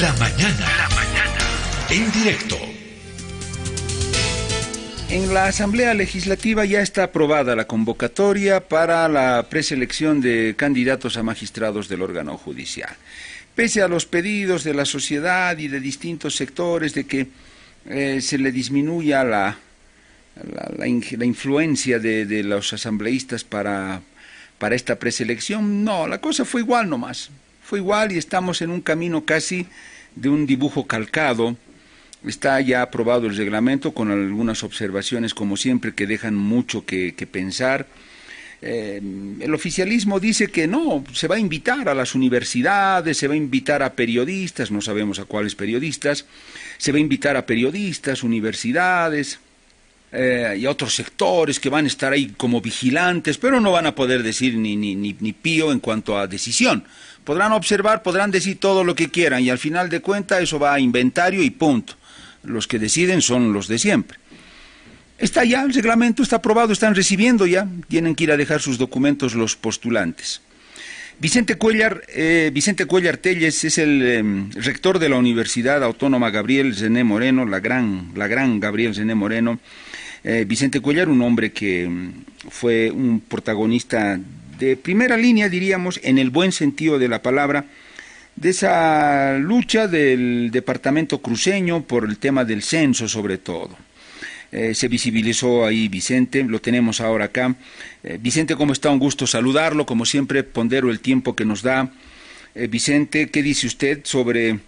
La mañana. La mañana. En directo. En la Asamblea Legislativa ya está aprobada la convocatoria para la preselección de candidatos a magistrados del órgano judicial. Pese a los pedidos de la sociedad y de distintos sectores de que eh, se le disminuya la, la, influencia de, los asambleístas para, para esta preselección, no, la cosa fue igual nomás. Fue igual y estamos en un camino casi de un dibujo calcado Está ya aprobado el reglamento con algunas observaciones, como siempre, que dejan mucho que, pensar. Eh, el oficialismo dice que no, se va a invitar a las universidades, se va a invitar a periodistas, no sabemos a cuáles periodistas, se va a invitar a periodistas, universidades eh, y a otros sectores que van a estar ahí como vigilantes, pero no van a poder decir ni, ni, ni, ni pío en cuanto a decisión. Podrán observar, podrán decir todo lo que quieran y al final de cuentas eso va a inventario y punto los que deciden son los de siempre. Está ya, el reglamento está aprobado, están recibiendo ya, tienen que ir a dejar sus documentos los postulantes. Vicente Cuellar, eh, Vicente Cuellar Telles es el em, rector de la Universidad Autónoma Gabriel Zené Moreno, la gran, la gran Gabriel Zené Moreno. Eh, Vicente Cuellar, un hombre que em, fue un protagonista de primera línea, diríamos, en el buen sentido de la palabra, de esa lucha del departamento cruceño por el tema del censo sobre todo. Eh, se visibilizó ahí Vicente, lo tenemos ahora acá. Eh, Vicente, ¿cómo está? Un gusto saludarlo, como siempre pondero el tiempo que nos da. Eh, Vicente, ¿qué dice usted sobre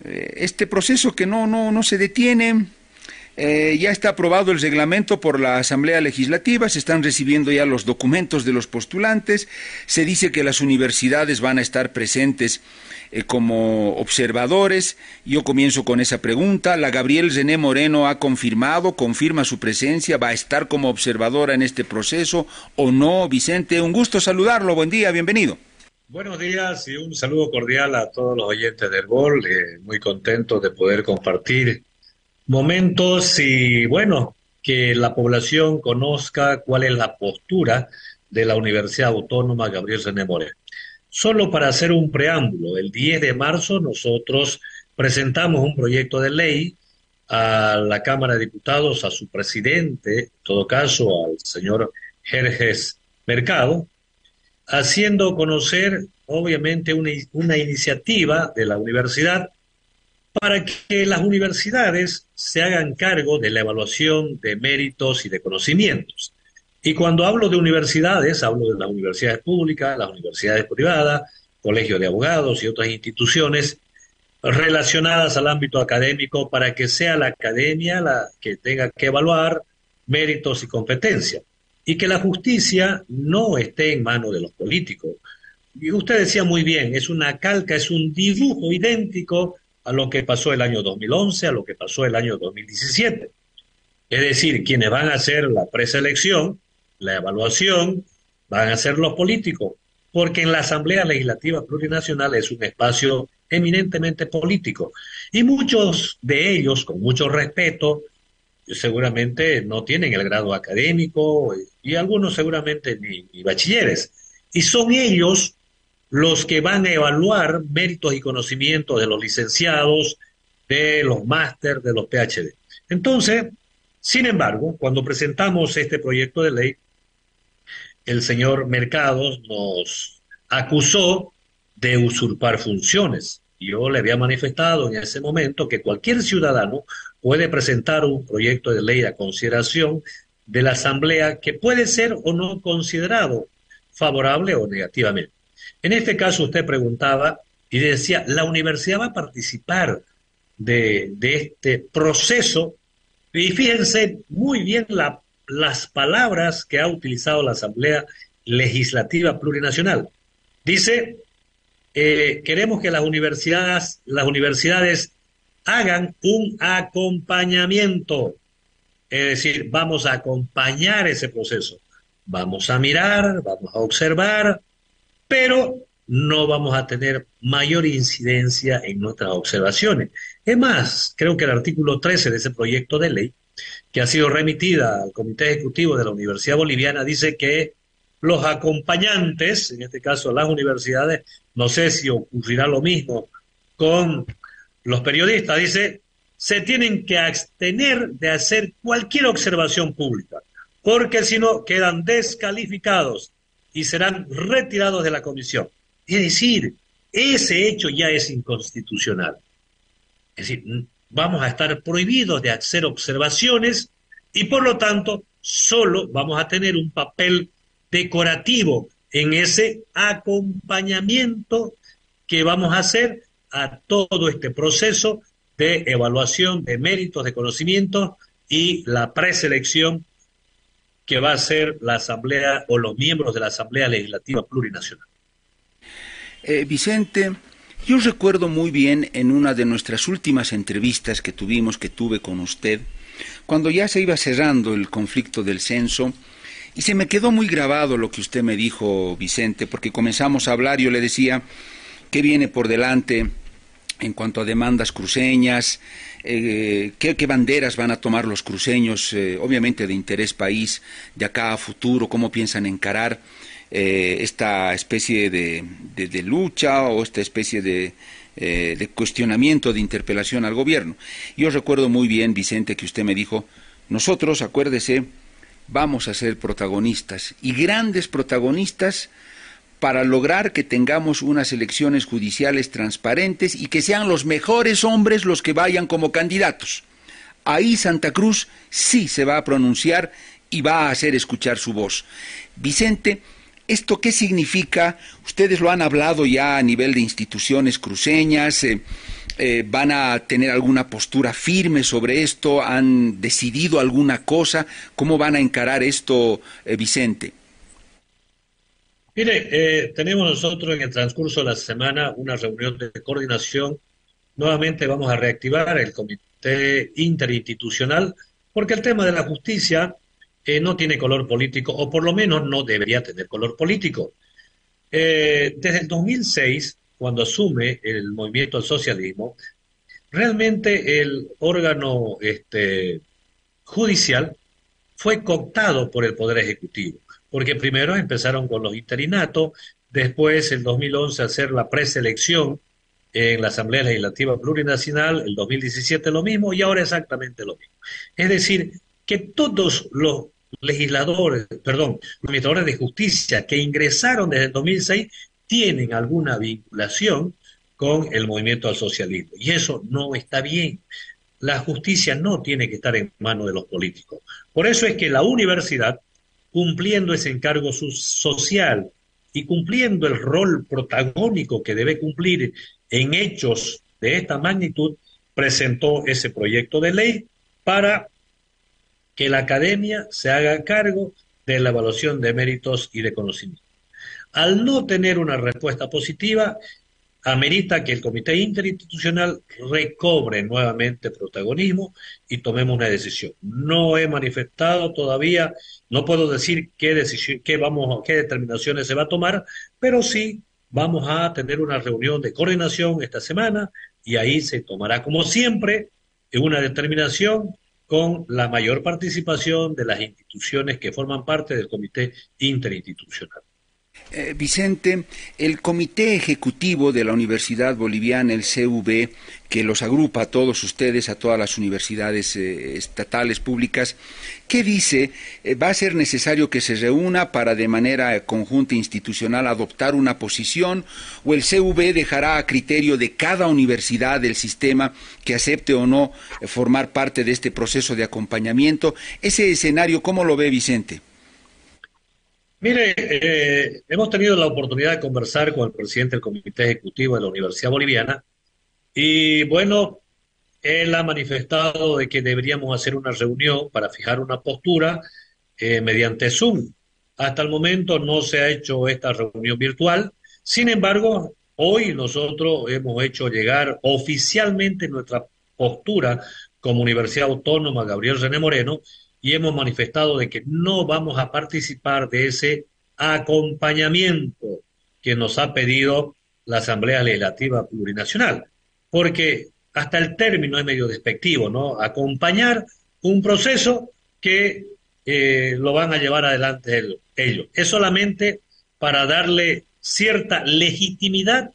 este proceso que no, no, no se detiene? Eh, ya está aprobado el reglamento por la Asamblea Legislativa, se están recibiendo ya los documentos de los postulantes, se dice que las universidades van a estar presentes eh, como observadores. Yo comienzo con esa pregunta. La Gabriel René Moreno ha confirmado, confirma su presencia, va a estar como observadora en este proceso o no, Vicente. Un gusto saludarlo, buen día, bienvenido. Buenos días y un saludo cordial a todos los oyentes del GOL. Eh, muy contento de poder compartir momentos y bueno, que la población conozca cuál es la postura de la Universidad Autónoma Gabriel René Moreno. Solo para hacer un preámbulo, el 10 de marzo nosotros presentamos un proyecto de ley a la Cámara de Diputados, a su presidente, en todo caso al señor Jerjes Mercado, haciendo conocer obviamente una, una iniciativa de la universidad para que las universidades se hagan cargo de la evaluación de méritos y de conocimientos. Y cuando hablo de universidades, hablo de las universidades públicas, las universidades privadas, colegios de abogados y otras instituciones relacionadas al ámbito académico para que sea la academia la que tenga que evaluar méritos y competencias y que la justicia no esté en manos de los políticos. Y usted decía muy bien, es una calca, es un dibujo idéntico a lo que pasó el año 2011, a lo que pasó el año 2017. Es decir, quienes van a hacer la preselección, la evaluación, van a ser los políticos, porque en la Asamblea Legislativa Plurinacional es un espacio eminentemente político. Y muchos de ellos, con mucho respeto, seguramente no tienen el grado académico y algunos seguramente ni, ni bachilleres. Y son ellos los que van a evaluar méritos y conocimientos de los licenciados, de los máster, de los PhD. Entonces, sin embargo, cuando presentamos este proyecto de ley, el señor Mercados nos acusó de usurpar funciones. Yo le había manifestado en ese momento que cualquier ciudadano puede presentar un proyecto de ley a consideración de la Asamblea que puede ser o no considerado favorable o negativamente. En este caso usted preguntaba y decía, la universidad va a participar de, este proceso y fíjense muy bien las palabras que ha utilizado la Asamblea Legislativa Plurinacional. Dice, eh, queremos que las universidades, las universidades hagan un acompañamiento, es decir, vamos a acompañar ese proceso, vamos a mirar, vamos a observar, pero no vamos a tener mayor incidencia en nuestras observaciones. Es más, creo que el artículo 13 de ese proyecto de ley, que ha sido remitida al Comité Ejecutivo de la Universidad Boliviana, dice que los acompañantes, en este caso las universidades, no sé si ocurrirá lo mismo con los periodistas, dice, se tienen que abstener de hacer cualquier observación pública, porque si no quedan descalificados y serán retirados de la comisión. Es decir, ese hecho ya es inconstitucional. Es decir, vamos a estar prohibidos de hacer observaciones y por lo tanto solo vamos a tener un papel decorativo en ese acompañamiento que vamos a hacer a todo este proceso de evaluación de méritos, de conocimientos y la preselección que va a hacer la Asamblea o los miembros de la Asamblea Legislativa Plurinacional. Eh, Vicente, yo recuerdo muy bien en una de nuestras últimas entrevistas que tuvimos, que tuve con usted, cuando ya se iba cerrando el conflicto del censo, y se me quedó muy grabado lo que usted me dijo, Vicente, porque comenzamos a hablar, yo le decía, ¿qué viene por delante en cuanto a demandas cruceñas? Eh, ¿qué, banderas van a tomar los cruceños, eh, obviamente de interés país, de acá a futuro? ¿Cómo piensan encarar eh, esta especie de, lucha o esta especie de, de cuestionamiento, de interpelación al gobierno? Yo recuerdo muy bien, Vicente, que usted me dijo, nosotros, acuérdese, vamos a ser protagonistas y grandes protagonistas para lograr que tengamos unas elecciones judiciales transparentes y que sean los mejores hombres los que vayan como candidatos. Ahí Santa Cruz sí se va a pronunciar y va a hacer escuchar su voz. Vicente, ¿esto qué significa? Ustedes lo han hablado ya a nivel de instituciones cruceñas. Eh, eh, van a tener alguna postura firme sobre esto? ¿Han decidido alguna cosa? ¿Cómo van a encarar esto, eh, Vicente? Mire, eh, tenemos nosotros en el transcurso de la semana una reunión de coordinación. Nuevamente vamos a reactivar el comité interinstitucional porque el tema de la justicia no tiene color político, o por lo menos no debería tener color político. desde el 2006 cuando asume el movimiento al socialismo, realmente el órgano este, judicial fue cooptado por el Poder Ejecutivo, porque primero empezaron con los interinatos, después en 2011 hacer la preselección en la Asamblea Legislativa Plurinacional, el 2017 lo mismo y ahora exactamente lo mismo. Es decir, que todos los legisladores, perdón, los administradores de justicia que ingresaron desde el 2006 tienen alguna vinculación con el movimiento al socialismo. Y eso no está bien. La justicia no tiene que estar en manos de los políticos. Por eso es que la universidad, cumpliendo ese encargo social y cumpliendo el rol protagónico que debe cumplir en hechos de esta magnitud, presentó ese proyecto de ley para que la academia se haga cargo de la evaluación de méritos y de conocimiento. Al no tener una respuesta positiva, amerita que el Comité Interinstitucional recobre nuevamente protagonismo y tomemos una decisión. No he manifestado todavía, no puedo decir qué decisión, qué vamos, qué determinaciones se va a tomar, pero sí vamos a tener una reunión de coordinación esta semana y ahí se tomará, como siempre, una determinación con la mayor participación de las instituciones que forman parte del Comité Interinstitucional. Eh, Vicente, el Comité Ejecutivo de la Universidad Boliviana, el CV, que los agrupa a todos ustedes, a todas las universidades eh, estatales públicas, ¿qué dice? Eh, ¿Va a ser necesario que se reúna para de manera conjunta e institucional adoptar una posición o el CV dejará a criterio de cada universidad del sistema que acepte o no formar parte de este proceso de acompañamiento? Ese escenario, ¿cómo lo ve Vicente? Mire, eh, hemos tenido la oportunidad de conversar con el presidente del Comité Ejecutivo de la Universidad Boliviana y bueno, él ha manifestado de que deberíamos hacer una reunión para fijar una postura eh, mediante Zoom. Hasta el momento no se ha hecho esta reunión virtual, sin embargo, hoy nosotros hemos hecho llegar oficialmente nuestra postura como Universidad Autónoma Gabriel René Moreno y hemos manifestado de que no vamos a participar de ese acompañamiento que nos ha pedido la Asamblea Legislativa Plurinacional, porque hasta el término es medio despectivo, ¿no? Acompañar un proceso que eh, lo van a llevar adelante ellos. Es solamente para darle cierta legitimidad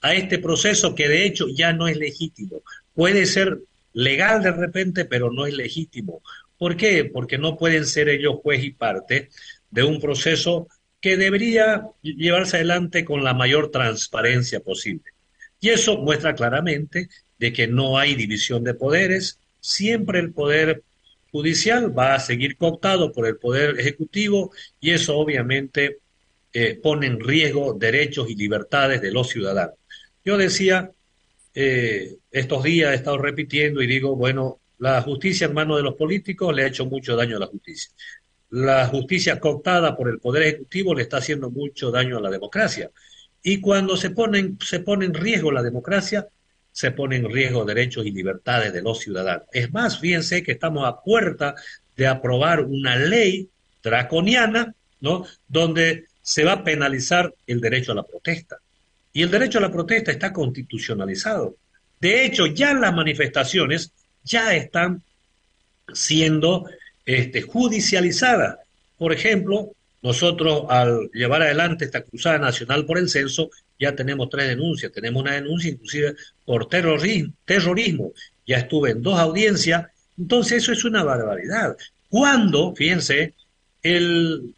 a este proceso que de hecho ya no es legítimo. Puede ser legal de repente, pero no es legítimo. ¿Por qué? Porque no pueden ser ellos juez y parte de un proceso que debería llevarse adelante con la mayor transparencia posible. Y eso muestra claramente de que no hay división de poderes, siempre el poder judicial va a seguir cooptado por el poder ejecutivo y eso obviamente eh, pone en riesgo derechos y libertades de los ciudadanos. Yo decía, eh, estos días he estado repitiendo y digo, bueno, la justicia en manos de los políticos le ha hecho mucho daño a la justicia. La justicia cooptada por el Poder Ejecutivo le está haciendo mucho daño a la democracia. Y cuando se, ponen, se pone en riesgo la democracia, se ponen en riesgo derechos y libertades de los ciudadanos. Es más, fíjense que estamos a puerta de aprobar una ley draconiana, ¿no? Donde se va a penalizar el derecho a la protesta. Y el derecho a la protesta está constitucionalizado. De hecho, ya las manifestaciones ya están siendo este, judicializadas. Por ejemplo, nosotros al llevar adelante esta cruzada nacional por el censo, ya tenemos tres denuncias. Tenemos una denuncia inclusive por terrorismo, terrorismo. Ya estuve en dos audiencias. Entonces eso es una barbaridad. Cuando, fíjense, el,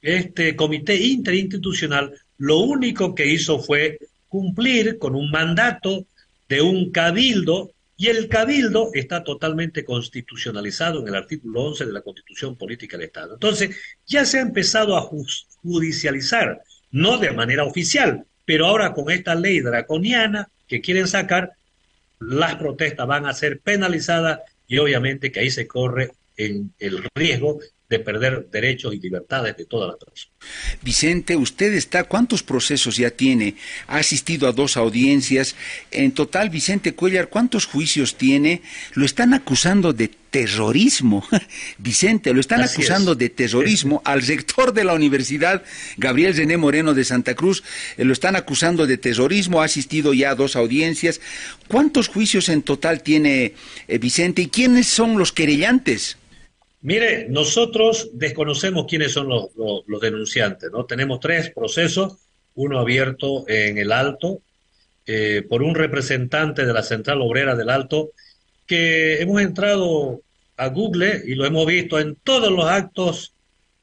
este comité interinstitucional lo único que hizo fue cumplir con un mandato de un cabildo y el cabildo está totalmente constitucionalizado en el artículo 11 de la Constitución Política del Estado. Entonces, ya se ha empezado a judicializar, no de manera oficial, pero ahora con esta ley draconiana que quieren sacar, las protestas van a ser penalizadas y obviamente que ahí se corre en el riesgo de perder derechos y libertades de todas las personas. Vicente, usted está, ¿cuántos procesos ya tiene? Ha asistido a dos audiencias. En total, Vicente Cuellar, ¿cuántos juicios tiene? Lo están acusando de terrorismo. Vicente, lo están acusando de terrorismo al rector de la universidad, Gabriel René Moreno de Santa Cruz, eh, lo están acusando de terrorismo, ha asistido ya a dos audiencias. ¿Cuántos juicios en total tiene eh, Vicente y quiénes son los querellantes? Mire, nosotros desconocemos quiénes son los, denunciantes, ¿no? Tenemos tres procesos, uno abierto en el Alto eh, por un representante de la Central Obrera del Alto, que hemos entrado a Google y lo hemos visto en todos los actos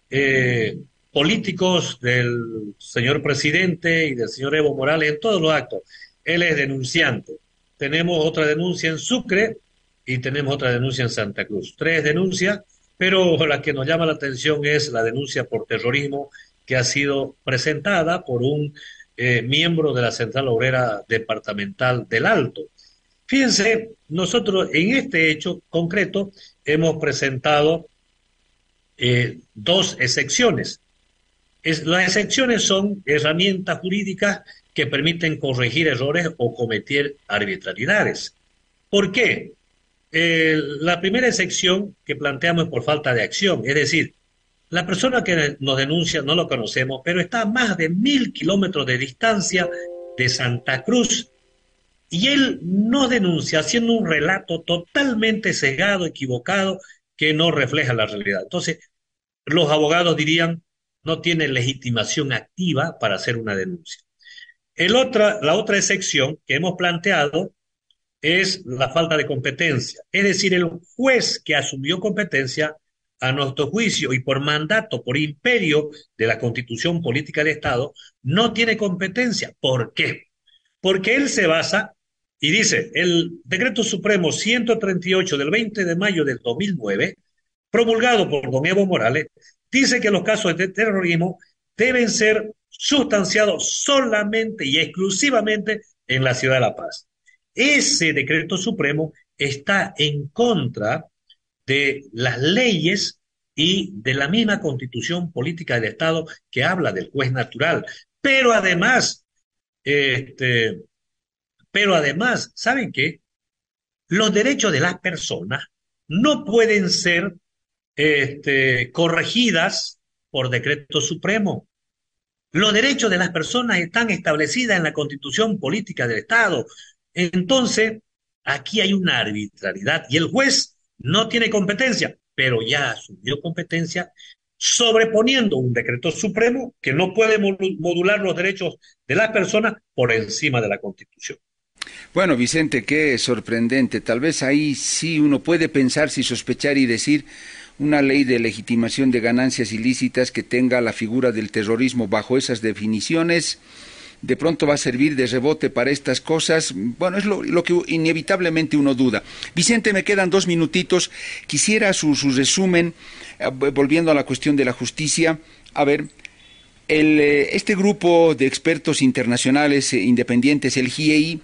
eh, políticos del señor presidente y del señor Evo Morales, en todos los actos. Él es denunciante. Tenemos otra denuncia en Sucre y tenemos otra denuncia en Santa Cruz. Tres denuncias pero la que nos llama la atención es la denuncia por terrorismo que ha sido presentada por un eh, miembro de la Central Obrera Departamental del Alto. Fíjense, nosotros en este hecho concreto hemos presentado eh, dos excepciones. las excepciones son herramientas jurídicas que permiten corregir errores o cometer arbitrariedades. ¿Por qué? La primera sección que planteamos es por falta de acción, es decir, la persona que nos denuncia no lo conocemos, pero está a más de mil kilómetros de distancia de Santa Cruz y él no denuncia haciendo un relato totalmente cegado, equivocado, que no refleja la realidad. Entonces, los abogados dirían, no tiene legitimación activa para hacer una denuncia. El otra, la otra excepción que hemos planteado es la falta de competencia. Es decir, el juez que asumió competencia a nuestro juicio y por mandato, por imperio de la constitución política del Estado, no tiene competencia. ¿Por qué? Porque él se basa y dice, el decreto supremo 138 del 20 de mayo del 2009, promulgado por don Evo Morales, dice que los casos de terrorismo deben ser sustanciados solamente y exclusivamente en la ciudad de La Paz. Ese decreto supremo está en contra de las leyes y de la misma constitución política del Estado que habla del juez natural. Pero además, este, pero además, ¿saben qué? Los derechos de las personas no pueden ser este, corregidas por decreto supremo. Los derechos de las personas están establecidos en la constitución política del Estado. Entonces, aquí hay una arbitrariedad y el juez no tiene competencia, pero ya asumió competencia sobreponiendo un decreto supremo que no puede modular los derechos de las personas por encima de la Constitución. Bueno, Vicente, qué sorprendente. Tal vez ahí sí uno puede pensar, si sospechar y decir una ley de legitimación de ganancias ilícitas que tenga la figura del terrorismo bajo esas definiciones de pronto va a servir de rebote para estas cosas. Bueno, es lo, que inevitablemente uno duda. Vicente, me quedan dos minutitos. Quisiera su, resumen, eh, volviendo a la cuestión de la justicia. A ver, eh, este grupo de expertos internacionales eh, independientes, el GIEI,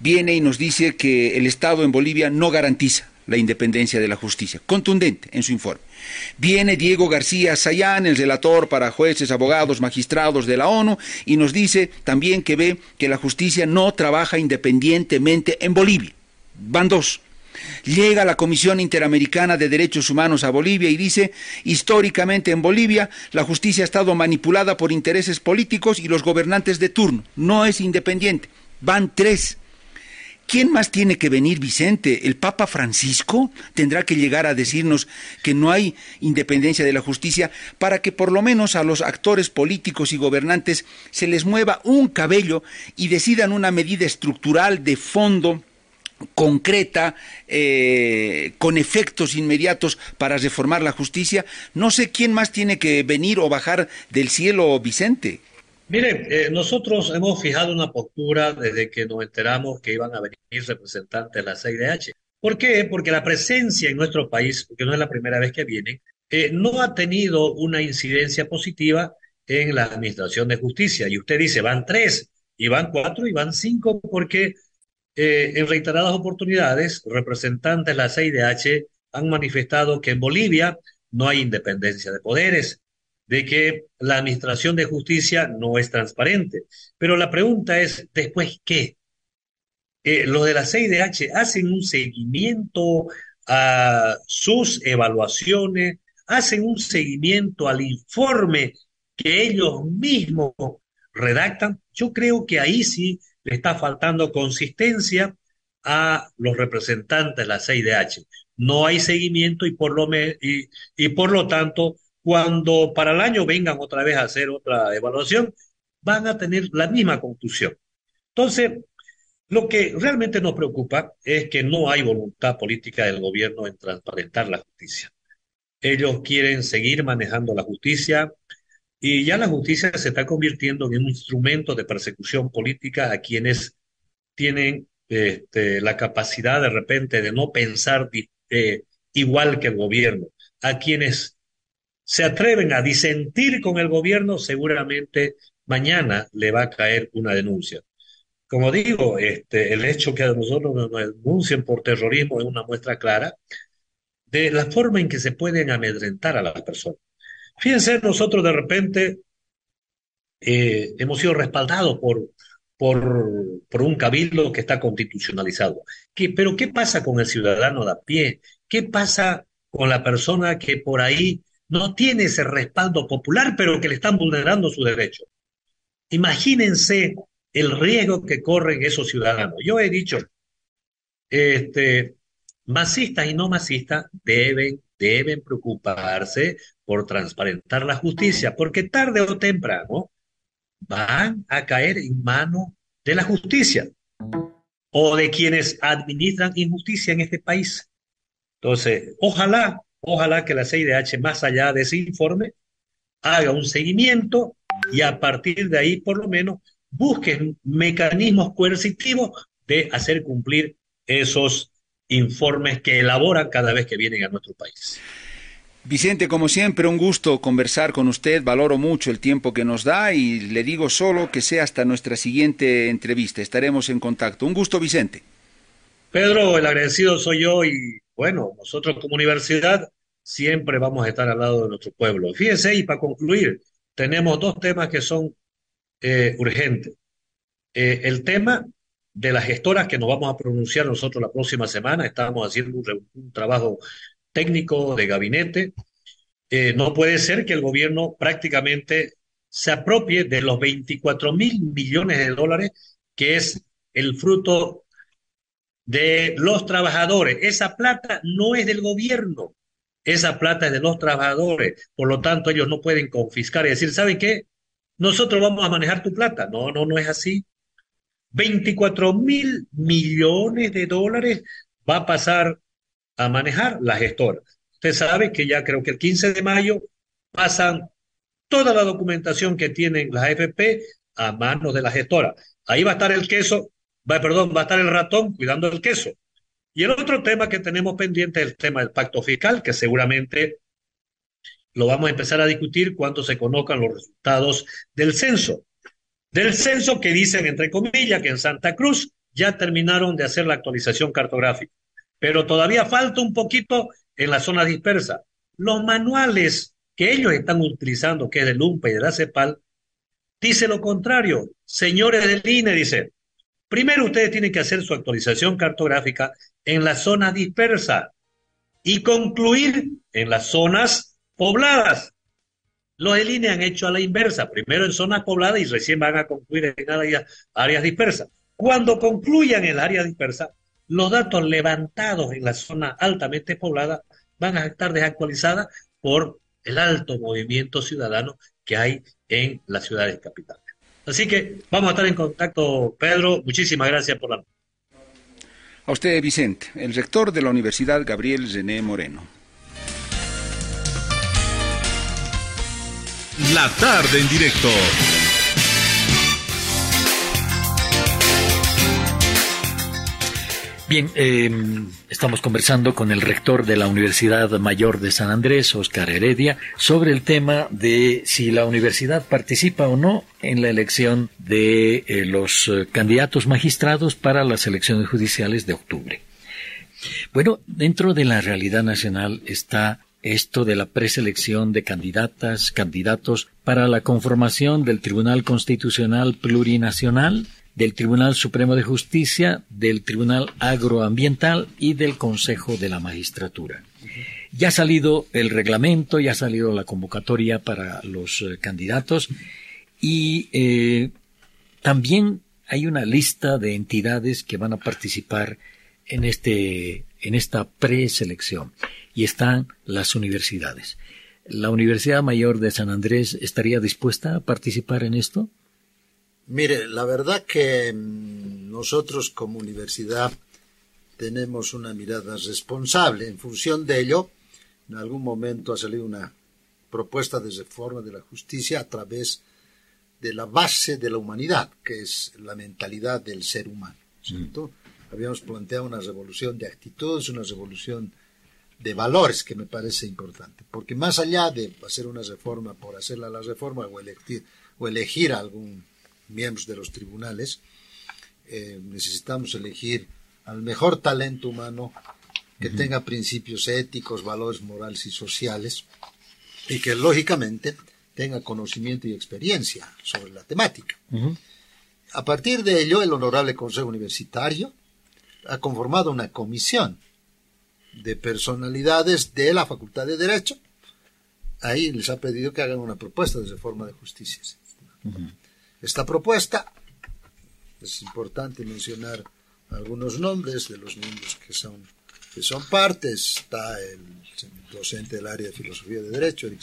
viene y nos dice que el Estado en Bolivia no garantiza la independencia de la justicia. Contundente en su informe. Viene Diego García Sayán, el relator para jueces, abogados, magistrados de la ONU, y nos dice también que ve que la justicia no trabaja independientemente en Bolivia. Van dos. Llega la Comisión Interamericana de Derechos Humanos a Bolivia y dice, históricamente en Bolivia la justicia ha estado manipulada por intereses políticos y los gobernantes de turno. No es independiente. Van tres. ¿Quién más tiene que venir, Vicente? ¿El Papa Francisco tendrá que llegar a decirnos que no hay independencia de la justicia para que por lo menos a los actores políticos y gobernantes se les mueva un cabello y decidan una medida estructural de fondo concreta, eh, con efectos inmediatos para reformar la justicia? No sé quién más tiene que venir o bajar del cielo, Vicente. Mire, eh, nosotros hemos fijado una postura desde que nos enteramos que iban a venir representantes de la CIDH. ¿Por qué? Porque la presencia en nuestro país, porque no es la primera vez que vienen, eh, no ha tenido una incidencia positiva en la administración de justicia. Y usted dice, van tres, y van cuatro, y van cinco, porque eh, en reiteradas oportunidades, representantes de la CIDH han manifestado que en Bolivia no hay independencia de poderes, de que la administración de justicia no es transparente. Pero la pregunta es, ¿después qué? Eh, los de la CIDH hacen un seguimiento a sus evaluaciones, hacen un seguimiento al informe que ellos mismos redactan. Yo creo que ahí sí le está faltando consistencia a los representantes de la CIDH. No hay seguimiento y por lo, y, y por lo tanto cuando para el año vengan otra vez a hacer otra evaluación, van a tener la misma conclusión. Entonces, lo que realmente nos preocupa es que no hay voluntad política del gobierno en transparentar la justicia. Ellos quieren seguir manejando la justicia y ya la justicia se está convirtiendo en un instrumento de persecución política a quienes tienen este, la capacidad de repente de no pensar eh, igual que el gobierno, a quienes se atreven a disentir con el gobierno, seguramente mañana le va a caer una denuncia. Como digo, este, el hecho que a nosotros nos denuncien por terrorismo es una muestra clara de la forma en que se pueden amedrentar a las personas. Fíjense, nosotros de repente eh, hemos sido respaldados por, por, por, un cabildo que está constitucionalizado. ¿Qué, pero ¿qué pasa con el ciudadano de a pie? ¿Qué pasa con la persona que por ahí no tiene ese respaldo popular, pero que le están vulnerando su derecho. Imagínense el riesgo que corren esos ciudadanos. Yo he dicho, este, masistas y no masistas deben, deben preocuparse por transparentar la justicia, porque tarde o temprano van a caer en manos de la justicia o de quienes administran injusticia en este país. Entonces, ojalá Ojalá que la CIDH, más allá de ese informe, haga un seguimiento y a partir de ahí, por lo menos, busquen mecanismos coercitivos de hacer cumplir esos informes que elaboran cada vez que vienen a nuestro país. Vicente, como siempre, un gusto conversar con usted. Valoro mucho el tiempo que nos da y le digo solo que sea hasta nuestra siguiente entrevista. Estaremos en contacto. Un gusto, Vicente. Pedro, el agradecido soy yo y bueno, nosotros como universidad siempre vamos a estar al lado de nuestro pueblo. Fíjense, y para concluir, tenemos dos temas que son eh, urgentes. Eh, el tema de las gestoras que nos vamos a pronunciar nosotros la próxima semana, estamos haciendo un, trabajo técnico de gabinete. Eh, no puede ser que el gobierno prácticamente se apropie de los 24 mil millones de dólares, que es el fruto de los trabajadores. Esa plata no es del gobierno, esa plata es de los trabajadores, por lo tanto ellos no pueden confiscar y decir, ¿saben qué? Nosotros vamos a manejar tu plata. No, no, no es así. 24 mil millones de dólares va a pasar a manejar la gestora. Usted sabe que ya creo que el 15 de mayo pasan toda la documentación que tienen las AFP a manos de la gestora. Ahí va a estar el queso, va, perdón, va a estar el ratón cuidando el queso. Y el otro tema que tenemos pendiente es el tema del pacto fiscal, que seguramente lo vamos a empezar a discutir cuando se conozcan los resultados del censo. Del censo que dicen, entre comillas, que en Santa Cruz ya terminaron de hacer la actualización cartográfica, pero todavía falta un poquito en la zona dispersa. Los manuales que ellos están utilizando, que es del UMPA y de la CEPAL, dice lo contrario. Señores del INE, dice, primero ustedes tienen que hacer su actualización cartográfica en la zona dispersa y concluir en las zonas pobladas. Los del INE han hecho a la inversa, primero en zonas pobladas y recién van a concluir en áreas, dispersas. Cuando concluyan en el área dispersa, los datos levantados en la zona altamente poblada van a estar desactualizadas por el alto movimiento ciudadano que hay en las ciudades capitales. Así que vamos a estar en contacto, Pedro. Muchísimas gracias por la. A usted, Vicente, el rector de la Universidad Gabriel René Moreno. La tarde en directo. Bien, em, estamos conversando con el rector de la Universidad Mayor de San Andrés, Oscar Heredia, sobre el tema de si la universidad participa o no en la elección de eh, los eh, candidatos magistrados para las elecciones judiciales de octubre. Bueno, dentro de la realidad nacional está esto de la preselección de candidatas, candidatos para la conformación del Tribunal Constitucional Plurinacional, del Tribunal Supremo de Justicia, del Tribunal Agroambiental y del Consejo de la Magistratura. Ya ha salido el reglamento, ya ha salido la convocatoria para los eh, candidatos y eh, también hay una lista de entidades que van a participar en este en esta preselección y están las universidades. ¿La Universidad Mayor de San Andrés estaría dispuesta a participar en esto? Mire, la verdad que mm, nosotros como universidad tenemos una mirada responsable. En función de ello, en algún momento ha salido una propuesta de reforma de la justicia a través de la base de la humanidad, que es la mentalidad del ser humano. ¿cierto? Mm. Habíamos planteado una revolución de actitudes, una revolución de valores que me parece importante, porque más allá de hacer una reforma por hacerla la reforma o elegir, o elegir algún miembros de los tribunales, eh, necesitamos elegir al mejor talento humano que tenga principios éticos, valores morales y sociales y que lógicamente tenga conocimiento y experiencia sobre la temática. A partir de ello, el Honorable Consejo Universitario ha conformado una comisión de personalidades de la Facultad de Derecho. Ahí les ha pedido que hagan una propuesta de reforma de justicia esta propuesta. Es importante mencionar algunos nombres de los miembros que son, que son partes. Está el docente del área de Filosofía de Derecho, Eric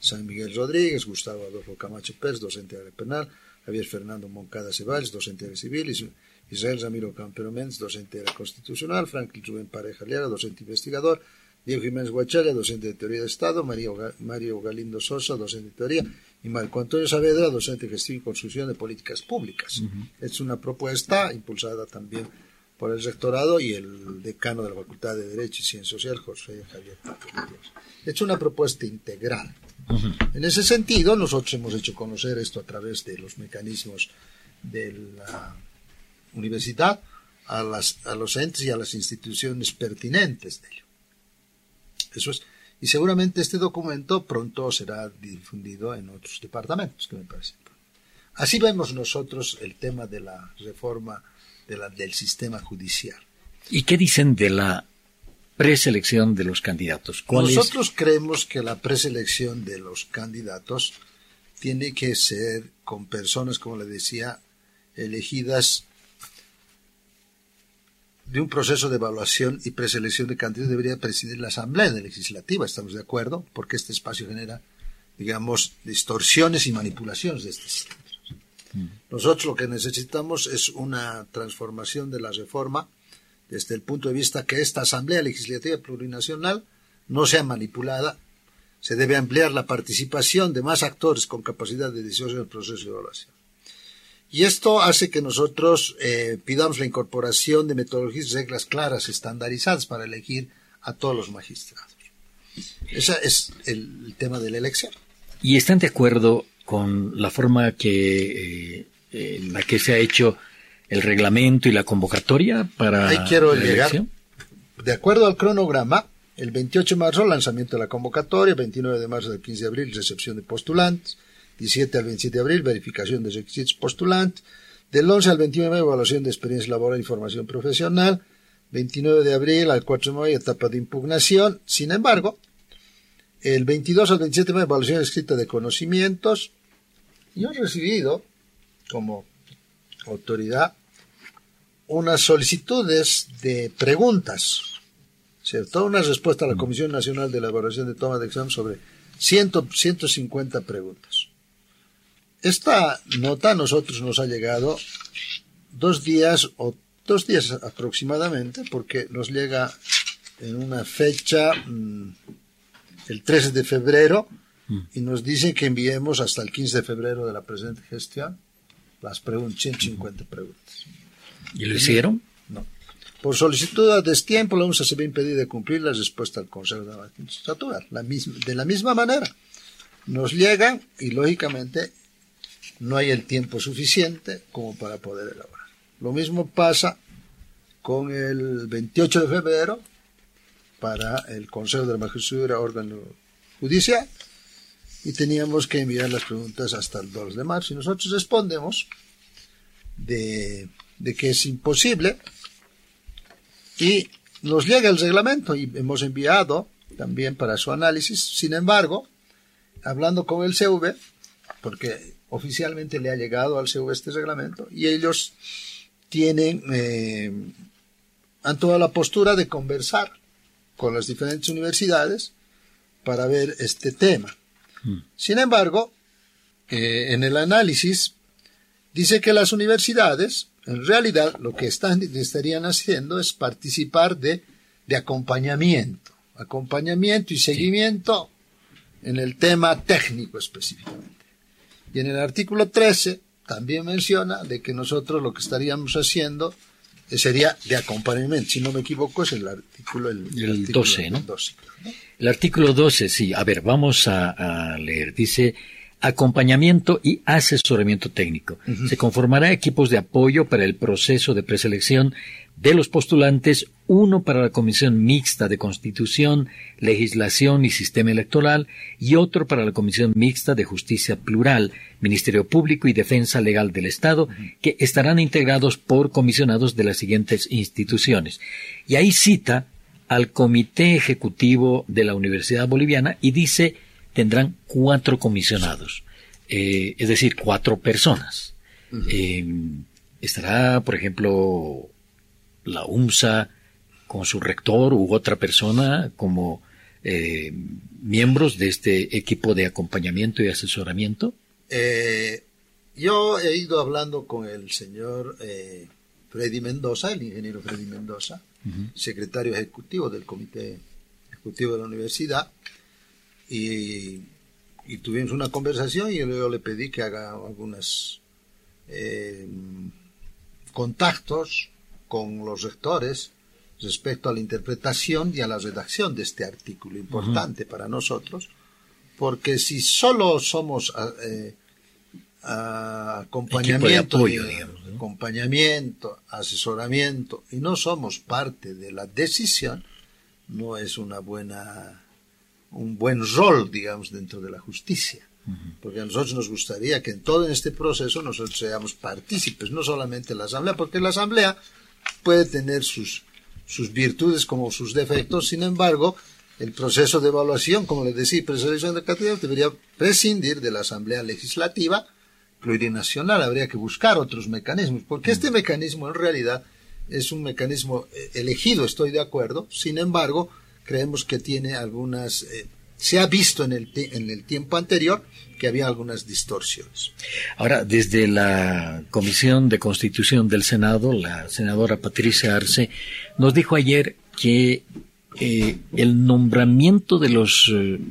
San, Miguel Rodríguez, Gustavo Adolfo Camacho Pérez, docente de área penal, Javier Fernando Moncada Ceballos, docente de civil, Israel Ramiro Campero Méndez, docente de constitucional, Franklin Rubén Pareja Liaga, docente investigador, Diego Jiménez Guachalla, docente de teoría de Estado, Mario, Mario Galindo Sosa, docente de teoría, y Marco Antonio Saavedra, docente de gestión y construcción de políticas públicas. Es una propuesta impulsada también por el rectorado y el decano de la Facultad de Derecho y Ciencias Sociales, José Javier Es una propuesta integral. En ese sentido, nosotros hemos hecho conocer esto a través de los mecanismos de la universidad a, las, a los entes y a las instituciones pertinentes de ello. Eso es y seguramente este documento pronto será difundido en otros departamentos, que me parece. Así vemos nosotros el tema de la reforma del sistema judicial. ¿Y qué dicen de la preselección de los candidatos? Nosotros creemos que la preselección de los candidatos tiene que ser con personas, como le decía, elegidas de un proceso de evaluación y preselección de candidatos debería presidir la Asamblea Legislativa, ¿estamos de acuerdo? Porque este espacio genera, digamos, distorsiones y manipulaciones de este sistema. Nosotros lo que necesitamos es una transformación de la reforma desde el punto de vista que esta Asamblea Legislativa Plurinacional no sea manipulada, se debe ampliar la participación de más actores con capacidad de decisión en el proceso de evaluación. Y esto hace que nosotros eh, pidamos la incorporación de metodologías y reglas claras, estandarizadas para elegir a todos los magistrados. Ese es el, tema de la elección. ¿Y están de acuerdo con la forma que, eh, en la que se ha hecho el reglamento y la convocatoria para Ahí quiero llegar. De acuerdo al cronograma, el 28 de marzo, lanzamiento de la convocatoria, 29 de marzo del 15 de abril, recepción de postulantes, 17 al 27 de abril, verificación de requisitos postulantes, del 11 al 29 de mayo, evaluación de experiencia laboral y formación profesional, 29 de abril al 4 de mayo, etapa de impugnación. Sin embargo, el 22 al 27 de mayo, evaluación escrita de conocimientos. Yo he recibido, como autoridad, unas solicitudes de preguntas, ¿cierto? Una respuesta a la Comisión Nacional de la Evaluación de Toma de Examen sobre 100, 150 preguntas. Esta nota a nosotros nos ha llegado dos días o dos días aproximadamente, porque nos llega en una fecha, mm, el 13 de febrero, y nos dice que enviemos hasta el 15 de febrero de la presente gestión las preguntas, 150 preguntas. ¿Y lo hicieron? No. Por solicitud a destiempo, la UNSA se ve impedida de cumplir la respuesta al Consejo de la Magistratura. La misma, de la misma manera, nos llegan y, lógicamente, no hay el tiempo suficiente como para poder elaborar. Lo mismo pasa con el 28 de febrero para el Consejo de la Magistratura, órgano judicial, y teníamos que enviar las preguntas hasta el 2 de marzo. Y nosotros respondemos de, que es imposible y nos llega el reglamento y hemos enviado también para su análisis. Sin embargo, hablando con el CV, porque oficialmente le ha llegado al CV este reglamento, y ellos tienen, eh, han tomado la postura de conversar con las diferentes universidades para ver este tema. Sin embargo, eh, en el análisis dice que las universidades, en realidad, lo que están, estarían haciendo es participar de, acompañamiento, acompañamiento y seguimiento en el tema técnico específicamente. Y en el artículo 13 también menciona de que nosotros lo que estaríamos haciendo sería de acompañamiento. Si no me equivoco, es el artículo, el, 12, ¿no? El artículo 12, sí. A ver, vamos a, leer. Dice, acompañamiento y asesoramiento técnico. Se conformará equipos de apoyo para el proceso de preselección de los postulantes, uno para la Comisión Mixta de Constitución, Legislación y Sistema Electoral y otro para la Comisión Mixta de Justicia Plural, Ministerio Público y Defensa Legal del Estado, que estarán integrados por comisionados de las siguientes instituciones. Y ahí cita al Comité Ejecutivo de la Universidad Boliviana y dice tendrán cuatro comisionados, eh, es decir, cuatro personas. Eh, estará, por ejemplo, la UMSA con su rector u otra persona como eh, miembros de este equipo de acompañamiento y asesoramiento? yo he ido hablando con el señor Freddy Mendoza, el ingeniero Freddy Mendoza, secretario ejecutivo del Comité Ejecutivo de la Universidad, y, tuvimos una conversación y yo le pedí que haga algunos eh, contactos con los rectores respecto a la interpretación y a la redacción de este artículo importante para nosotros, porque si solo somos eh, acompañamiento, acompañamiento, asesoramiento y no somos parte de la decisión, no es una buena un buen rol, digamos, dentro de la justicia. Porque a nosotros nos gustaría que en todo este proceso nosotros seamos partícipes, no solamente la Asamblea, porque la Asamblea puede tener sus, sus virtudes como sus defectos, sin embargo, el proceso de evaluación, como les decía, preselección de candidatos debería prescindir de la Asamblea Legislativa plurinacional, habría que buscar otros mecanismos, porque este mecanismo en realidad es un mecanismo eh, elegido, estoy de acuerdo. Sin embargo, creemos que tiene algunas... Eh, se ha visto en el, en el tiempo anterior que había algunas distorsiones. Ahora, desde la Comisión de Constitución del Senado, la senadora Patricia Arce nos dijo ayer que eh, el nombramiento de los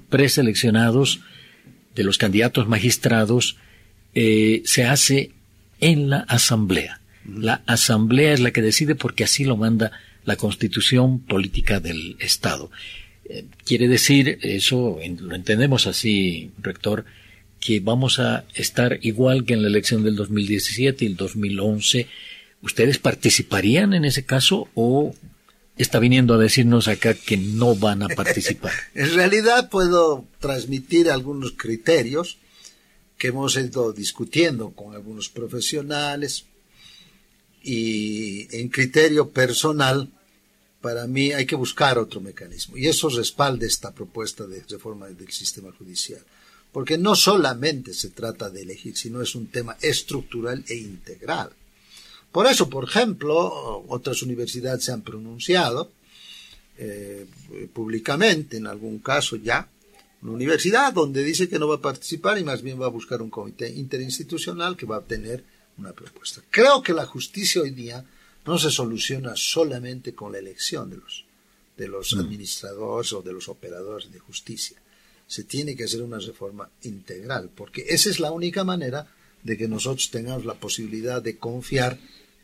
preseleccionados, de los candidatos magistrados, se hace en la Asamblea. La Asamblea es la que decide porque así lo manda la Constitución Política del Estado. Eh, quiere decir, eso lo entendemos así, rector, que vamos a estar igual que en la elección del 2017 y el 2011. ¿Ustedes participarían en ese caso o está viniendo a decirnos acá que no van a participar? en realidad puedo transmitir algunos criterios que hemos ido discutiendo con algunos profesionales, y en criterio personal, para mí hay que buscar otro mecanismo. Y eso respalda esta propuesta de reforma del sistema judicial. Porque no solamente se trata de elegir, sino es un tema estructural e integral. Por eso, por ejemplo, otras universidades se han pronunciado eh, públicamente, en algún caso ya, una universidad donde dice que no va a participar y más bien va a buscar un comité interinstitucional que va a tener una propuesta. Creo que la justicia hoy día no se soluciona solamente con la elección de los, de los administradores o de los operadores de justicia. Se tiene que hacer una reforma integral, porque esa es la única manera de que nosotros tengamos la posibilidad de confiar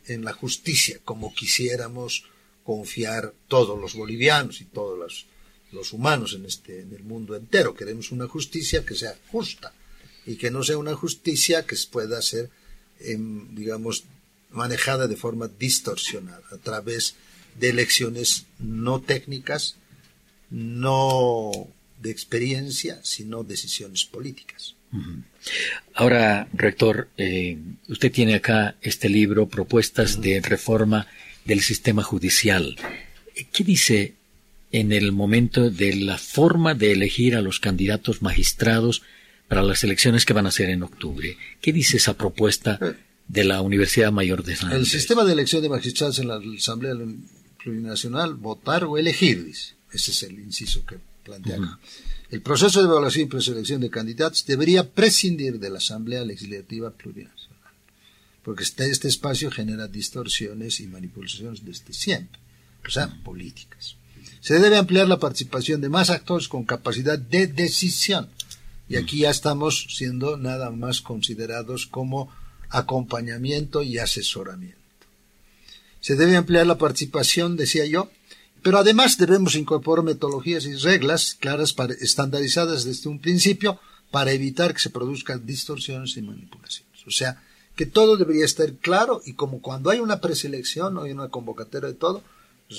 en la justicia como quisiéramos confiar todos los bolivianos y todos los, los humanos en, este, en el mundo entero. Queremos una justicia que sea justa y que no sea una justicia que pueda ser digamos, manejada de forma distorsionada a través de elecciones no técnicas, no de experiencia, sino decisiones políticas. Ahora, rector, eh, usted tiene acá este libro, Propuestas de Reforma del Sistema Judicial. ¿Qué dice en el momento de la forma de elegir a los candidatos magistrados para las elecciones que van a ser en octubre. ¿Qué dice esa propuesta de la Universidad Mayor de San Andrés? El sistema de elección de magistrados en la Asamblea Plurinacional, votar o elegir, dice. Ese es el inciso que plantea. El proceso de evaluación y preselección de candidatos debería prescindir de la Asamblea Legislativa Plurinacional, porque este, este espacio genera distorsiones y manipulaciones desde siempre, o sea, políticas. Se debe ampliar la participación de más actores con capacidad de decisión y aquí ya estamos siendo nada más considerados como acompañamiento y asesoramiento. Se debe ampliar la participación, decía yo, pero además debemos incorporar metodologías y reglas claras, para, estandarizadas desde un principio, para evitar que se produzcan distorsiones y manipulaciones. O sea, que todo debería estar claro y como cuando hay una preselección o hay una convocatoria de todo,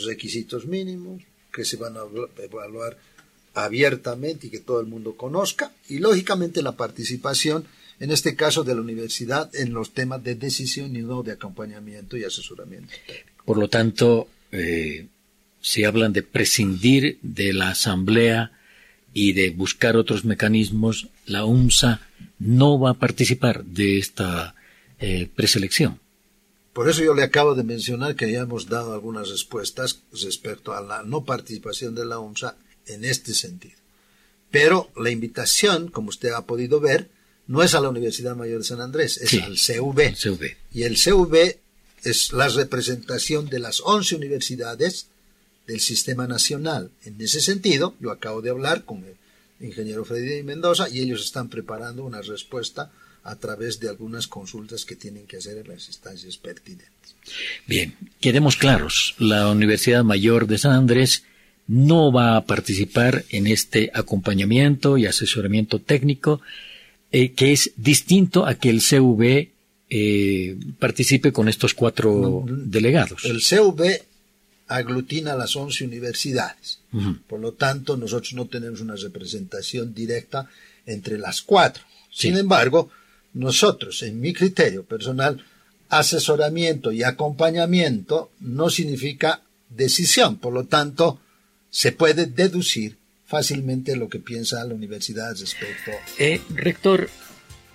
requisitos mínimos que se van a evaluar abiertamente y que todo el mundo conozca, y lógicamente la participación, en este caso de la universidad, en los temas de decisión y no de acompañamiento y asesoramiento. Por lo tanto, eh, si hablan de prescindir de la asamblea y de buscar otros mecanismos, la UNSA no va a participar de esta eh, preselección. Por eso yo le acabo de mencionar que ya hemos dado algunas respuestas respecto a la no participación de la UNSA en este sentido. Pero la invitación, como usted ha podido ver, no es a la Universidad Mayor de San Andrés, es al CV. CV. Y el CV es la representación de las 11 universidades del sistema nacional. En ese sentido, yo acabo de hablar con el ingeniero Freddy Mendoza y ellos están preparando una respuesta a través de algunas consultas que tienen que hacer en las instancias pertinentes. Bien, quedemos claros. La Universidad Mayor de San Andrés no va a participar en este acompañamiento y asesoramiento técnico, eh, que es distinto a que el CV eh, participe con estos cuatro delegados. El CV aglutina las 11 universidades. Por lo tanto, nosotros no tenemos una representación directa entre las cuatro. Sin embargo, nosotros, en mi criterio personal, asesoramiento y acompañamiento no significa decisión. Por lo tanto, se puede deducir fácilmente lo que piensa la universidad respecto. Eh, rector,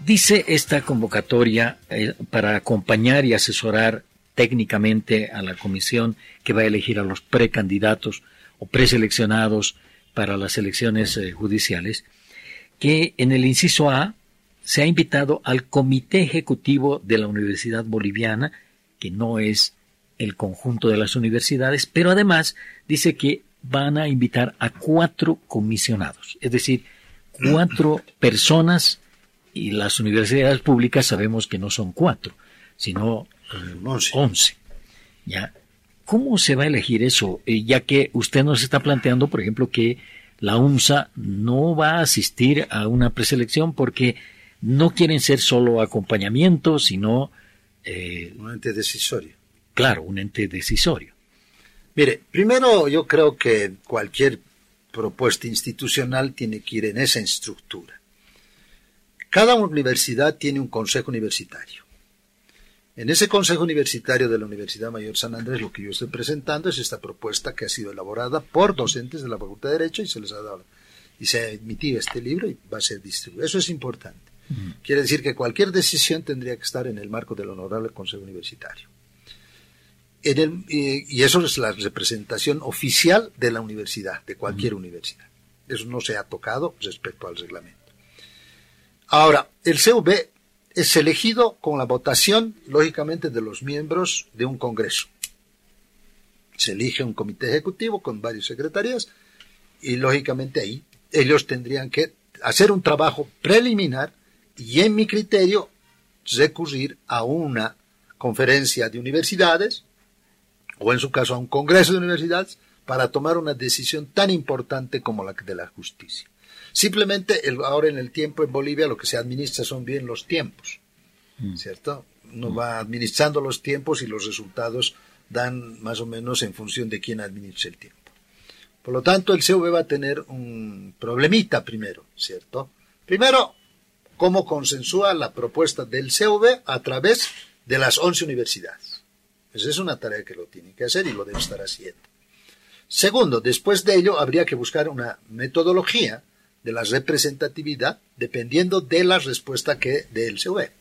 dice esta convocatoria eh, para acompañar y asesorar técnicamente a la comisión que va a elegir a los precandidatos o preseleccionados para las elecciones eh, judiciales, que en el inciso A se ha invitado al Comité Ejecutivo de la Universidad Boliviana, que no es el conjunto de las universidades, pero además dice que van a invitar a cuatro comisionados, es decir, cuatro personas y las universidades públicas sabemos que no son cuatro, sino once. ¿Ya? ¿Cómo se va a elegir eso? Eh, ya que usted nos está planteando, por ejemplo, que la UNSA no va a asistir a una preselección porque no quieren ser solo acompañamiento, sino... Eh, un ente decisorio. Claro, un ente decisorio. Mire, primero yo creo que cualquier propuesta institucional tiene que ir en esa estructura. Cada universidad tiene un consejo universitario. En ese consejo universitario de la Universidad Mayor San Andrés, lo que yo estoy presentando es esta propuesta que ha sido elaborada por docentes de la Facultad de Derecho y se les ha dado y se ha emitido este libro y va a ser distribuido. Eso es importante. Quiere decir que cualquier decisión tendría que estar en el marco del honorable Consejo Universitario. Y eso es la representación oficial de la universidad, de cualquier universidad. Eso no se ha tocado respecto al reglamento. Ahora, el CUB es elegido con la votación, lógicamente, de los miembros de un Congreso. Se elige un comité ejecutivo con varios secretarías y, lógicamente, ahí ellos tendrían que hacer un trabajo preliminar y, en mi criterio, recurrir a una conferencia de universidades o, en su caso, a un congreso de universidades para tomar una decisión tan importante como la de la justicia. Simplemente el, ahora en el tiempo en Bolivia lo que se administra son bien los tiempos, mm. ¿cierto? Uno va administrando los tiempos y los resultados dan más o menos en función de quién administra el tiempo. Por lo tanto, el CV va a tener un problemita primero, ¿cierto? Primero, cómo consensúa la propuesta del CV a través de las 11 universidades. Esa es una tarea que lo tiene que hacer y lo debe estar haciendo. Segundo, después de ello habría que buscar una metodología de la representatividad dependiendo de la respuesta que dé el CV.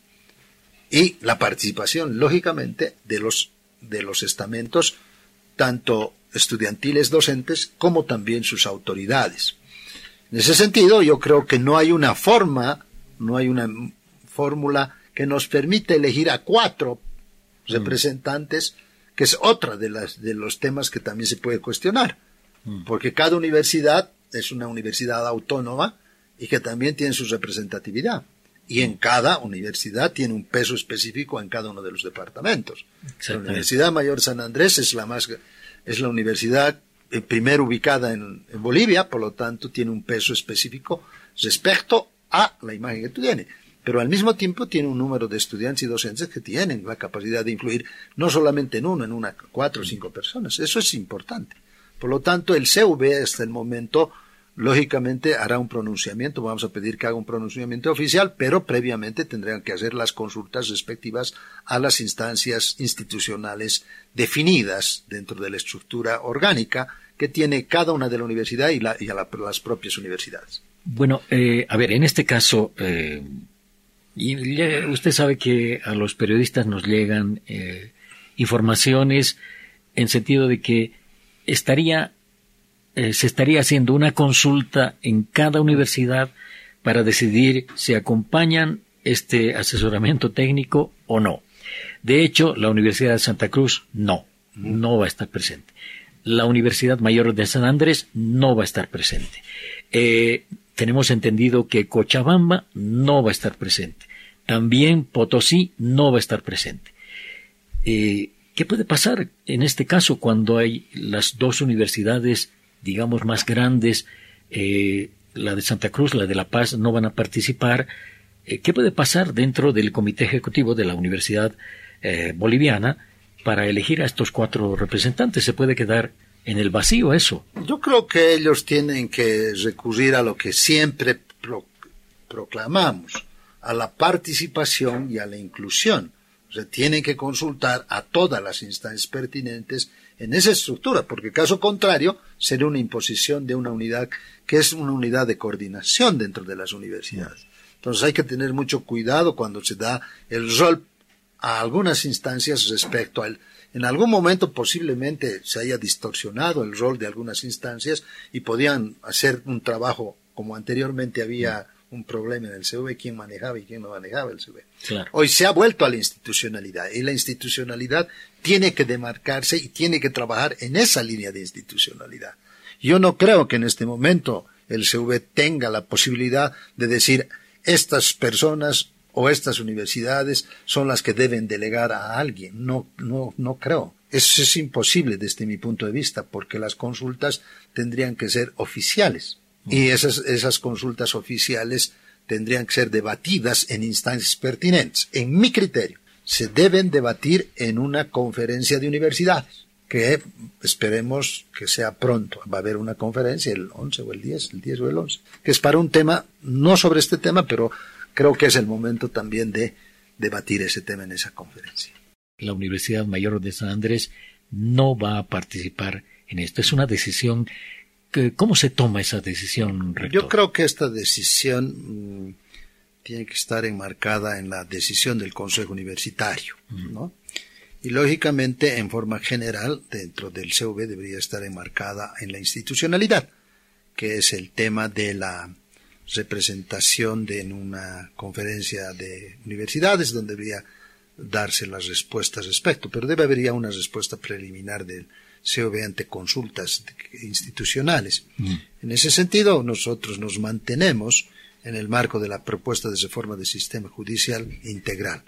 Y la participación, lógicamente, de los, de los estamentos, tanto estudiantiles docentes como también sus autoridades. En ese sentido, yo creo que no hay una forma, no hay una fórmula que nos permite elegir a cuatro mm. representantes, que es otra de, las, de los temas que también se puede cuestionar, mm. porque cada universidad es una universidad autónoma y que también tiene su representatividad. Y en cada universidad tiene un peso específico en cada uno de los departamentos. La Universidad Mayor San Andrés es la más, es la universidad eh, primero ubicada en, Bolivia, por lo tanto tiene un peso específico respecto a la imagen que tiene. Pero al mismo tiempo tiene un número de estudiantes y docentes que tienen la capacidad de influir no solamente en uno, en una, cuatro o cinco personas. Eso es importante. Por lo tanto, el CV hasta el momento lógicamente hará un pronunciamiento, vamos a pedir que haga un pronunciamiento oficial, pero previamente tendrán que hacer las consultas respectivas a las instancias institucionales definidas dentro de la estructura orgánica que tiene cada una de la universidad y, a las propias universidades. Bueno, eh, a ver, en este caso, eh, usted sabe que a los periodistas nos llegan eh, informaciones en sentido de que estaría eh, se estaría haciendo una consulta en cada universidad para decidir si acompañan este asesoramiento técnico o no. De hecho, la Universidad de Santa Cruz no, no va a estar presente. La Universidad Mayor de San Andrés no va a estar presente. Eh, tenemos entendido que Cochabamba no va a estar presente. También Potosí no va a estar presente. Eh, ¿Qué puede pasar en este caso cuando hay las dos universidades digamos, más grandes, eh, la de Santa Cruz, la de La Paz, no van a participar. Eh, ¿Qué puede pasar dentro del comité ejecutivo de la Universidad Boliviana para elegir a estos cuatro representantes? ¿Se puede quedar en el vacío eso? Yo creo que ellos tienen que recurrir a lo que siempre proclamamos, a la participación y a la inclusión. O sea, tienen que consultar a todas las instancias pertinentes en esa estructura, porque caso contrario sería una imposición de una unidad que es una unidad de coordinación dentro de las universidades. Entonces hay que tener mucho cuidado cuando se da el rol a algunas instancias respecto al en algún momento posiblemente se haya distorsionado el rol de algunas instancias y podían hacer un trabajo como anteriormente había un problema en el CV, quién manejaba y quién no manejaba el CV. Hoy se ha vuelto a la institucionalidad y la institucionalidad tiene que demarcarse y tiene que trabajar en esa línea de institucionalidad. Yo no creo que en este momento el CV tenga la posibilidad de decir estas personas o estas universidades son las que deben delegar a alguien. No, no, no creo. Eso es imposible desde mi punto de vista, porque las consultas tendrían que ser oficiales. Y esas, esas consultas oficiales tendrían que ser debatidas en instancias pertinentes. En mi criterio, se deben debatir en una conferencia de universidades, que esperemos que sea pronto. Va a haber una conferencia el 11 o el 10, el 10 o el 11, que es para un tema, no sobre este tema, pero creo que es el momento también de debatir ese tema en esa conferencia. La Universidad Mayor de San Andrés no va a participar en esto. Es una decisión. ¿Cómo se toma esa decisión, rector? Yo creo que esta decisión mm, tiene que estar enmarcada en la decisión del Consejo Universitario, ¿no? Y lógicamente, en forma general, dentro del CV debería estar enmarcada en la institucionalidad, que es el tema de la representación de, en una conferencia de universidades donde debería darse las respuestas respecto, pero debe haber ya una respuesta preliminar del COB ante consultas institucionales. Mm. En ese sentido, nosotros nos mantenemos en el marco de la propuesta de reforma del sistema judicial integral.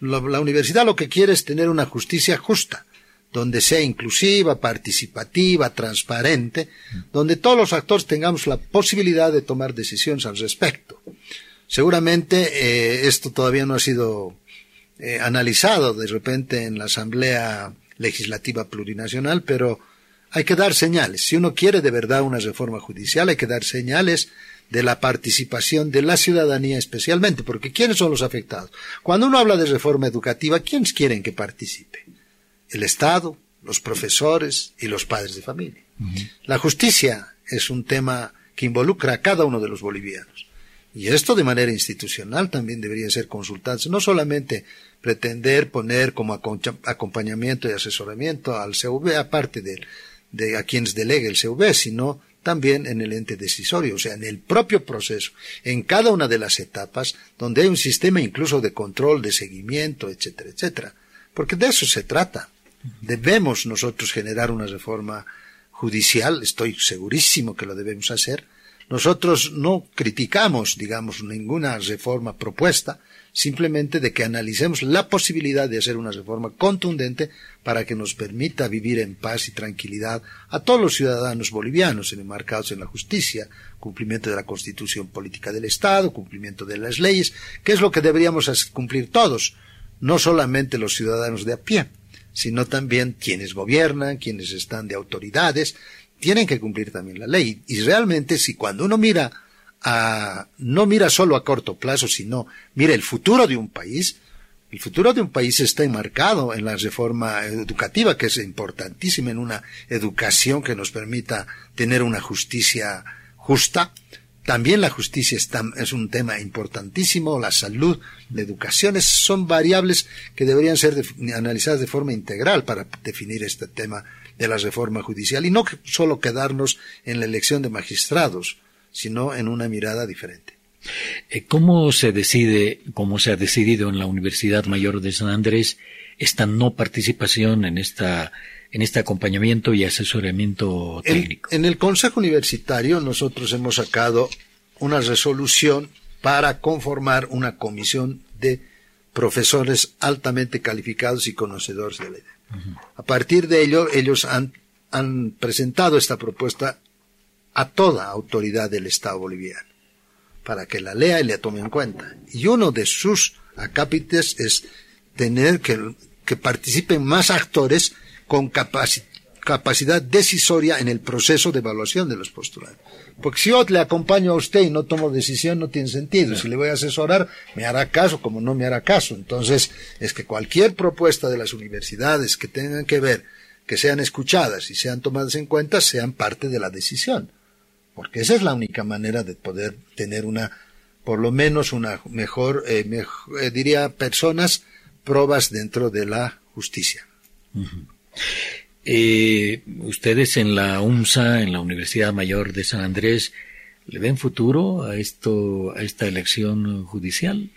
la universidad lo que quiere es tener una justicia justa, donde sea inclusiva, participativa, transparente, donde todos los actores tengamos la posibilidad de tomar decisiones al respecto. Seguramente eh, esto todavía no ha sido eh, analizado de repente en la Asamblea Legislativa Plurinacional, pero hay que dar señales. Si uno quiere de verdad una reforma judicial, hay que dar señales de la participación de la ciudadanía especialmente, porque ¿quiénes son los afectados? Cuando uno habla de reforma educativa, ¿quiénes quieren que participe? El Estado, los profesores y los padres de familia. La justicia es un tema que involucra a cada uno de los bolivianos. Y esto de manera institucional también debería ser consultado, no solamente pretender poner como acompañamiento y asesoramiento al CV, aparte de, de a quienes delegue el CV, sino también en el ente decisorio, o sea, en el propio proceso, en cada una de las etapas, donde hay un sistema incluso de control, de seguimiento, etcétera, etcétera. Porque de eso se trata. Debemos nosotros generar una reforma judicial, estoy segurísimo que lo debemos hacer. Nosotros no criticamos, digamos, ninguna reforma propuesta, simplemente de que analicemos la posibilidad de hacer una reforma contundente para que nos permita vivir en paz y tranquilidad a todos los ciudadanos bolivianos enmarcados en la justicia, cumplimiento de la constitución política del Estado, cumplimiento de las leyes, que es lo que deberíamos cumplir todos, no solamente los ciudadanos de a pie sino también quienes gobiernan, quienes están de autoridades, tienen que cumplir también la ley. Y realmente si cuando uno mira a, no mira solo a corto plazo, sino mira el futuro de un país, el futuro de un país está enmarcado en la reforma educativa, que es importantísima en una educación que nos permita tener una justicia justa, también la justicia es un tema importantísimo, la salud, la educación, son variables que deberían ser analizadas de forma integral para definir este tema de la reforma judicial y no solo quedarnos en la elección de magistrados, sino en una mirada diferente. Eh, ¿Cómo se decide, cómo se ha decidido en la Universidad Mayor de San Andrés esta no participación en esta en este acompañamiento y asesoramiento técnico. En, el Consejo Universitario nosotros hemos sacado una resolución para conformar una comisión de profesores altamente calificados y conocedores de la ley. A partir de ello, ellos han, han presentado esta propuesta a toda autoridad del Estado boliviano para que la lea y la tome en cuenta. Y uno de sus acápites es tener que, que participen más actores con capacidad decisoria en el proceso de evaluación de los postulantes. Porque si yo le acompaño a usted y no tomo decisión, no tiene sentido. Si le voy a asesorar, me hará caso como no me hará caso. Entonces, es que cualquier propuesta de las universidades que tengan que ver, que sean escuchadas y sean tomadas en cuenta, sean parte de la decisión. Porque esa es la única manera de poder tener una, por lo menos una mejor, eh, mejor eh, diría, personas pruebas dentro de la justicia. Eh, ustedes en la UMSA, en la Universidad Mayor de San Andrés, ¿le ven futuro a esto, a esta elección judicial?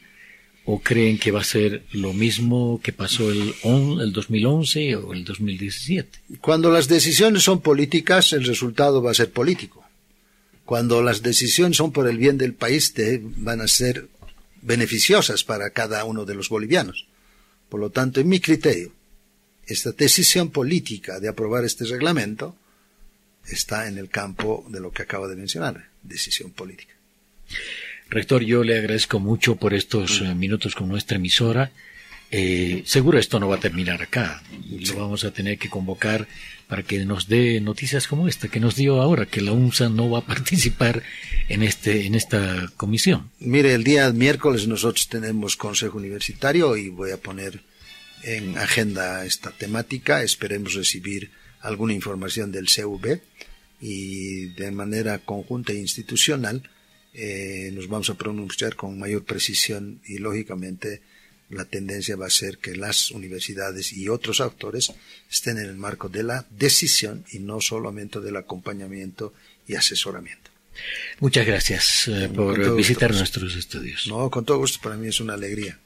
¿O creen que va a ser lo mismo que pasó el, el 2011 o el 2017? Cuando las decisiones son políticas, el resultado va a ser político. Cuando las decisiones son por el bien del país, van a ser beneficiosas para cada uno de los bolivianos. Por lo tanto, en mi criterio, esta decisión política de aprobar este reglamento está en el campo de lo que acabo de mencionar, decisión política. Rector, yo le agradezco mucho por estos eh, minutos con nuestra emisora. Eh, seguro esto no va a terminar acá. Lo vamos a tener que convocar para que nos dé noticias como esta que nos dio ahora, que la UNSA no va a participar en, este, en esta comisión. Mire, el día miércoles nosotros tenemos consejo universitario y voy a poner en agenda esta temática. Esperemos recibir alguna información del CV y de manera conjunta e institucional eh, nos vamos a pronunciar con mayor precisión y lógicamente la tendencia va a ser que las universidades y otros actores estén en el marco de la decisión y no solamente del acompañamiento y asesoramiento. Muchas gracias eh, por visitar nuestros estudios. No, con todo gusto, para mí es una alegría.